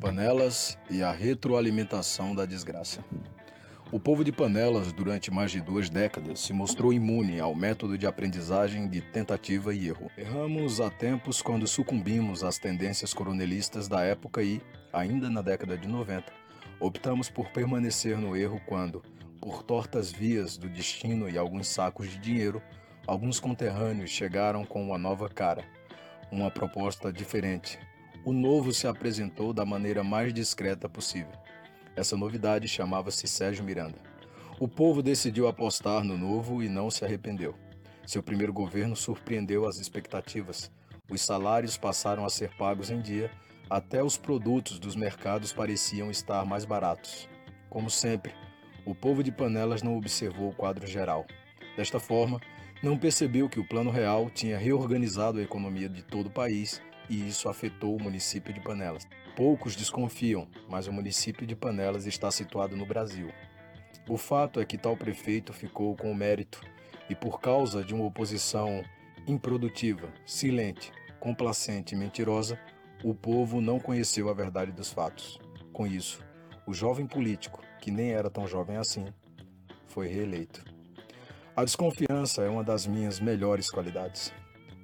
Panelas e a retroalimentação da desgraça. O povo de Panelas, durante mais de duas décadas, se mostrou imune ao método de aprendizagem de tentativa e erro. Erramos há tempos quando sucumbimos às tendências coronelistas da época e, ainda na década de 90, optamos por permanecer no erro quando, por tortas vias do destino e alguns sacos de dinheiro, alguns conterrâneos chegaram com uma nova cara, uma proposta diferente. O novo se apresentou da maneira mais discreta possível. Essa novidade chamava-se Sérgio Miranda. O povo decidiu apostar no novo e não se arrependeu. Seu primeiro governo surpreendeu as expectativas. Os salários passaram a ser pagos em dia, até os produtos dos mercados pareciam estar mais baratos. Como sempre, o povo de Panelas não observou o quadro geral. Desta forma, não percebeu que o Plano Real tinha reorganizado a economia de todo o país e isso afetou o município de Panelas. Poucos desconfiam, mas o município de Panelas está situado no Brasil. O fato é que tal prefeito ficou com o mérito e, por causa de uma oposição improdutiva, silente, complacente e mentirosa, o povo não conheceu a verdade dos fatos. Com isso, o jovem político, que nem era tão jovem assim, foi reeleito. A desconfiança é uma das minhas melhores qualidades.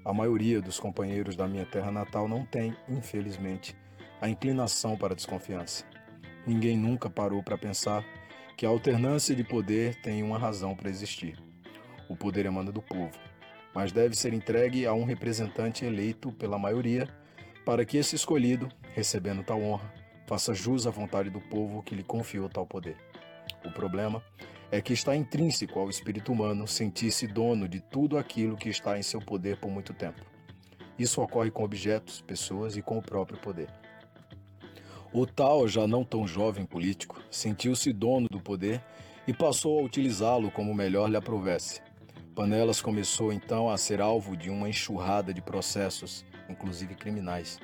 A maioria dos companheiros da minha terra natal não tem, infelizmente, a inclinação para a desconfiança. Ninguém nunca parou para pensar que a alternância de poder tem uma razão para existir. O poder emana do povo, mas deve ser entregue a um representante eleito pela maioria para que esse escolhido, recebendo tal honra, faça jus à vontade do povo que lhe confiou tal poder. O problema é que está intrínseco ao espírito humano sentir-se dono de tudo aquilo que está em seu poder por muito tempo. Isso ocorre com objetos, pessoas e com o próprio poder. O tal, já não tão jovem político, sentiu-se dono do poder e passou a utilizá-lo como melhor lhe aprovesse. Panelas começou então a ser alvo de uma enxurrada de processos, inclusive criminais.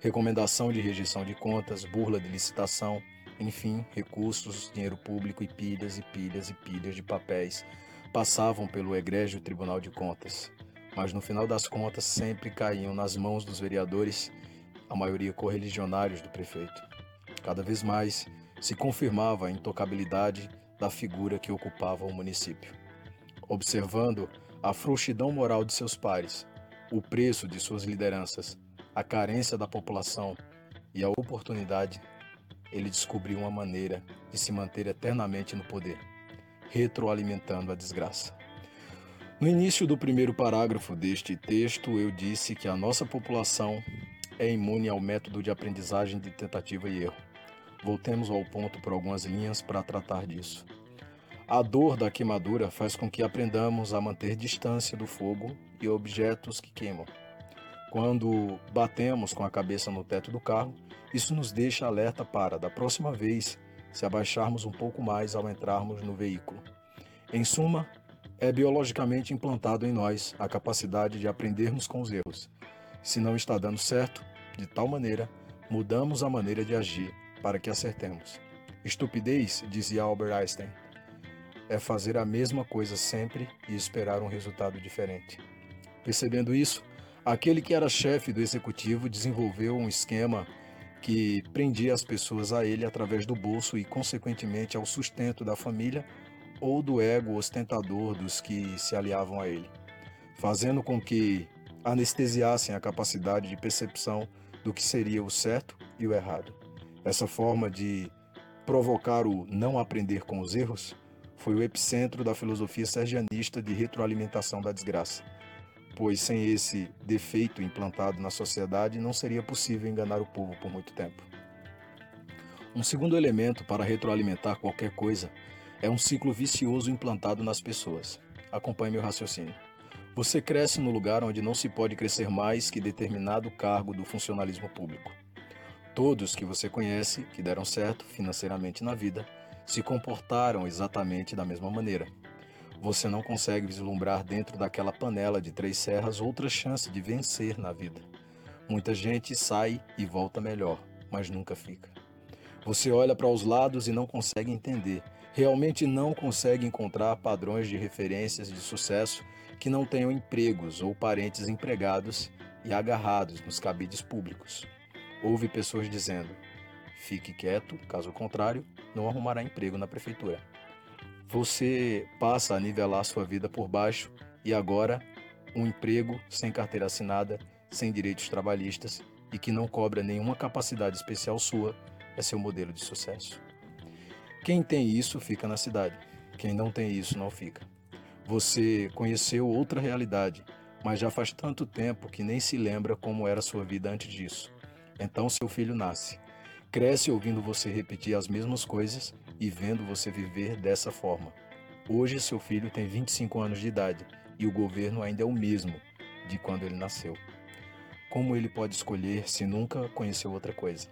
Recomendação de rejeição de contas, burla de licitação, enfim, recursos, dinheiro público e pilhas e pilhas e pilhas de papéis passavam pelo egrégio Tribunal de Contas, mas no final das contas sempre caíam nas mãos dos vereadores, a maioria correligionários do prefeito. Cada vez mais se confirmava a intocabilidade da figura que ocupava o município. Observando a frouxidão moral de seus pares, o preço de suas lideranças, a carência da população e a oportunidade ele descobriu uma maneira de se manter eternamente no poder, retroalimentando a desgraça. No início do primeiro parágrafo deste texto, eu disse que a nossa população é imune ao método de aprendizagem de tentativa e erro. Voltemos ao ponto por algumas linhas para tratar disso. A dor da queimadura faz com que aprendamos a manter distância do fogo e objetos que queimam. Quando batemos com a cabeça no teto do carro, isso nos deixa alerta para, da próxima vez, se abaixarmos um pouco mais ao entrarmos no veículo. Em suma, é biologicamente implantado em nós a capacidade de aprendermos com os erros. Se não está dando certo, de tal maneira, mudamos a maneira de agir para que acertemos. Estupidez, dizia Albert Einstein, é fazer a mesma coisa sempre e esperar um resultado diferente. Percebendo isso, Aquele que era chefe do executivo desenvolveu um esquema que prendia as pessoas a ele através do bolso e, consequentemente, ao sustento da família ou do ego ostentador dos que se aliavam a ele, fazendo com que anestesiassem a capacidade de percepção do que seria o certo e o errado. Essa forma de provocar o não aprender com os erros foi o epicentro da filosofia sergianista de retroalimentação da desgraça pois sem esse defeito implantado na sociedade não seria possível enganar o povo por muito tempo. Um segundo elemento para retroalimentar qualquer coisa é um ciclo vicioso implantado nas pessoas. Acompanhe meu raciocínio. Você cresce no lugar onde não se pode crescer mais que determinado cargo do funcionalismo público. Todos que você conhece, que deram certo financeiramente na vida, se comportaram exatamente da mesma maneira. Você não consegue vislumbrar dentro daquela panela de três serras outra chance de vencer na vida. Muita gente sai e volta melhor, mas nunca fica. Você olha para os lados e não consegue entender, realmente não consegue encontrar padrões de referências de sucesso que não tenham empregos ou parentes empregados e agarrados nos cabides públicos. Houve pessoas dizendo: fique quieto, caso contrário, não arrumará emprego na prefeitura. Você passa a nivelar sua vida por baixo e agora um emprego sem carteira assinada, sem direitos trabalhistas e que não cobra nenhuma capacidade especial sua é seu modelo de sucesso. Quem tem isso fica na cidade, quem não tem isso não fica. Você conheceu outra realidade, mas já faz tanto tempo que nem se lembra como era sua vida antes disso. Então seu filho nasce. Cresce ouvindo você repetir as mesmas coisas e vendo você viver dessa forma. Hoje seu filho tem 25 anos de idade e o governo ainda é o mesmo de quando ele nasceu. Como ele pode escolher se nunca conheceu outra coisa?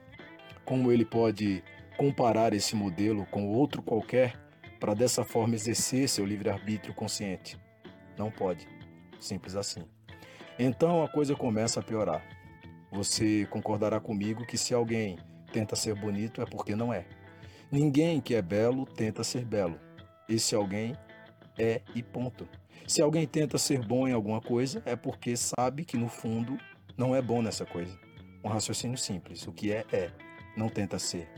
Como ele pode comparar esse modelo com outro qualquer para dessa forma exercer seu livre-arbítrio consciente? Não pode. Simples assim. Então a coisa começa a piorar. Você concordará comigo que se alguém tenta ser bonito é porque não é. Ninguém que é belo tenta ser belo. Esse alguém é e ponto. Se alguém tenta ser bom em alguma coisa, é porque sabe que no fundo não é bom nessa coisa. Um raciocínio simples. O que é, é. Não tenta ser.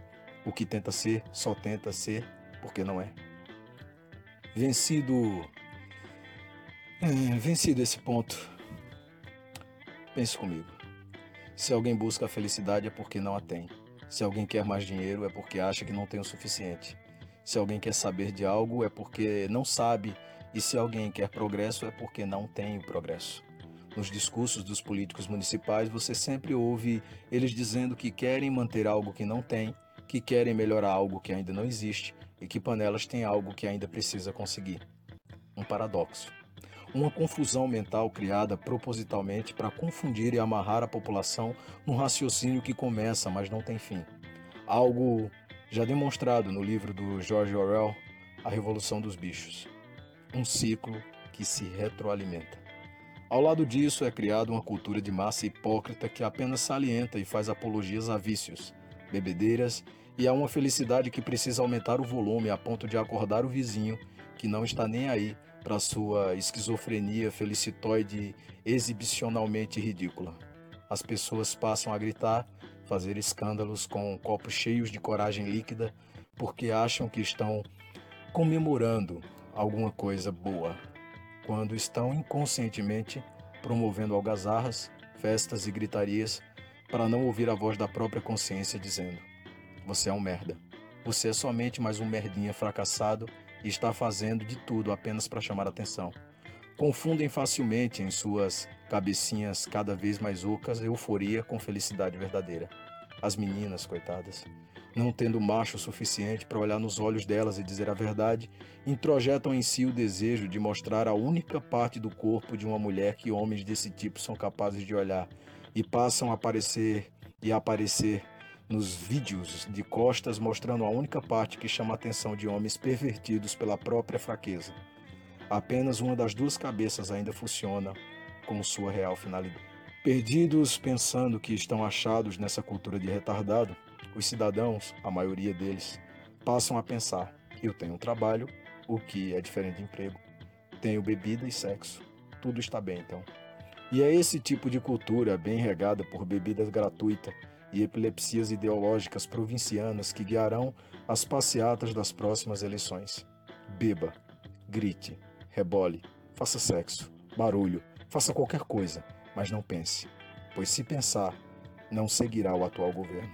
O que tenta ser, só tenta ser porque não é. Vencido. É, vencido esse ponto. Pense comigo. Se alguém busca a felicidade é porque não a tem. Se alguém quer mais dinheiro é porque acha que não tem o suficiente. Se alguém quer saber de algo é porque não sabe. E se alguém quer progresso é porque não tem o progresso. Nos discursos dos políticos municipais você sempre ouve eles dizendo que querem manter algo que não tem, que querem melhorar algo que ainda não existe e que Panelas tem algo que ainda precisa conseguir. Um paradoxo uma confusão mental criada propositalmente para confundir e amarrar a população num raciocínio que começa, mas não tem fim. Algo já demonstrado no livro do George Orwell, A Revolução dos Bichos. Um ciclo que se retroalimenta. Ao lado disso, é criada uma cultura de massa hipócrita que apenas salienta e faz apologias a vícios, bebedeiras e a uma felicidade que precisa aumentar o volume a ponto de acordar o vizinho que não está nem aí para sua esquizofrenia felicitoide exibicionalmente ridícula. As pessoas passam a gritar, fazer escândalos com copos cheios de coragem líquida, porque acham que estão comemorando alguma coisa boa, quando estão inconscientemente promovendo algazarras, festas e gritarias para não ouvir a voz da própria consciência dizendo: Você é um merda. Você é somente mais um merdinha fracassado e está fazendo de tudo apenas para chamar atenção. Confundem facilmente em suas cabecinhas cada vez mais ocas euforia com felicidade verdadeira. As meninas, coitadas, não tendo macho suficiente para olhar nos olhos delas e dizer a verdade, introjetam em si o desejo de mostrar a única parte do corpo de uma mulher que homens desse tipo são capazes de olhar e passam a aparecer e a aparecer nos vídeos de costas mostrando a única parte que chama a atenção de homens pervertidos pela própria fraqueza. Apenas uma das duas cabeças ainda funciona com sua real finalidade. Perdidos pensando que estão achados nessa cultura de retardado, os cidadãos, a maioria deles, passam a pensar: eu tenho um trabalho, o que é diferente de emprego, tenho bebida e sexo, tudo está bem então. E é esse tipo de cultura, bem regada por bebidas gratuitas, e epilepsias ideológicas provincianas que guiarão as passeatas das próximas eleições. Beba, grite, rebole, faça sexo, barulho, faça qualquer coisa, mas não pense, pois se pensar, não seguirá o atual governo.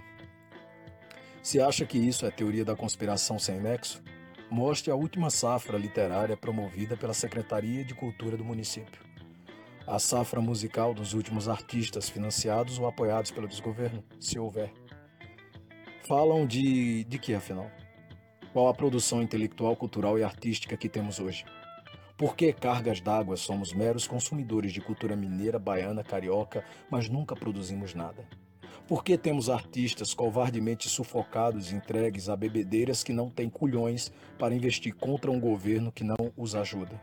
Se acha que isso é teoria da conspiração sem nexo, mostre a última safra literária promovida pela Secretaria de Cultura do município a safra musical dos últimos artistas financiados ou apoiados pelo desgoverno, se houver. Falam de, de que, afinal? Qual a produção intelectual, cultural e artística que temos hoje? Por que cargas d'água somos meros consumidores de cultura mineira, baiana, carioca, mas nunca produzimos nada? Por que temos artistas covardemente sufocados e entregues a bebedeiras que não têm culhões para investir contra um governo que não os ajuda?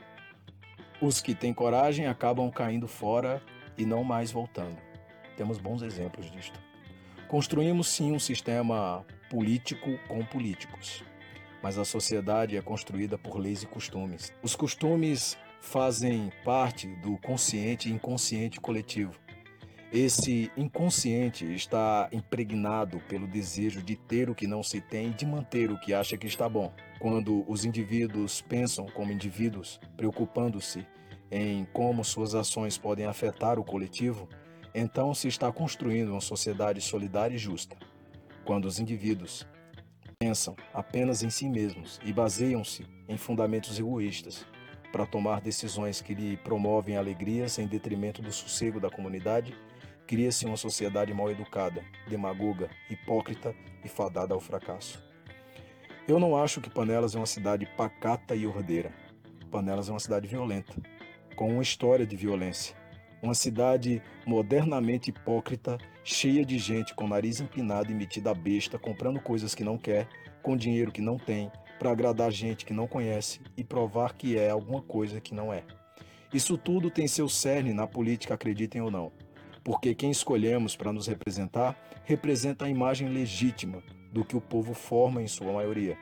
Os que têm coragem acabam caindo fora e não mais voltando. Temos bons exemplos disto. Construímos sim um sistema político com políticos, mas a sociedade é construída por leis e costumes. Os costumes fazem parte do consciente e inconsciente coletivo. Esse inconsciente está impregnado pelo desejo de ter o que não se tem e de manter o que acha que está bom. Quando os indivíduos pensam como indivíduos, preocupando-se em como suas ações podem afetar o coletivo, então se está construindo uma sociedade solidária e justa. Quando os indivíduos pensam apenas em si mesmos e baseiam-se em fundamentos egoístas para tomar decisões que lhe promovem alegrias em detrimento do sossego da comunidade, Cria-se uma sociedade mal educada, demagoga, hipócrita e fadada ao fracasso. Eu não acho que Panelas é uma cidade pacata e ordeira. Panelas é uma cidade violenta, com uma história de violência. Uma cidade modernamente hipócrita, cheia de gente com nariz empinado e metida a besta, comprando coisas que não quer, com dinheiro que não tem, para agradar gente que não conhece e provar que é alguma coisa que não é. Isso tudo tem seu cerne na política, acreditem ou não porque quem escolhemos para nos representar representa a imagem legítima do que o povo forma em sua maioria.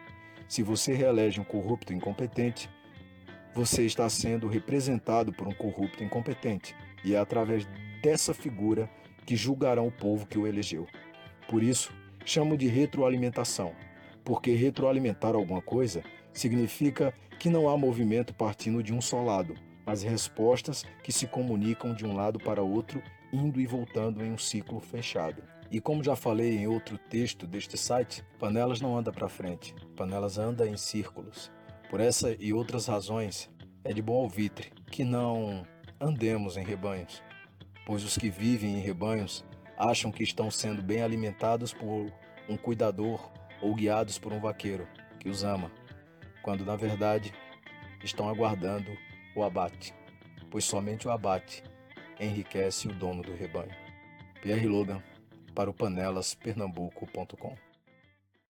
Se você reelege um corrupto incompetente, você está sendo representado por um corrupto incompetente, e é através dessa figura que julgarão o povo que o elegeu. Por isso, chamo de retroalimentação, porque retroalimentar alguma coisa significa que não há movimento partindo de um só lado, mas respostas que se comunicam de um lado para outro indo e voltando em um ciclo fechado. E como já falei em outro texto deste site, Panelas não anda para frente, Panelas anda em círculos. Por essa e outras razões, é de bom alvitre que não andemos em rebanhos, pois os que vivem em rebanhos acham que estão sendo bem alimentados por um cuidador ou guiados por um vaqueiro que os ama, quando na verdade estão aguardando o abate, pois somente o abate enriquece o dono do rebanho. Pierre Logan para o panelaspernambuco.com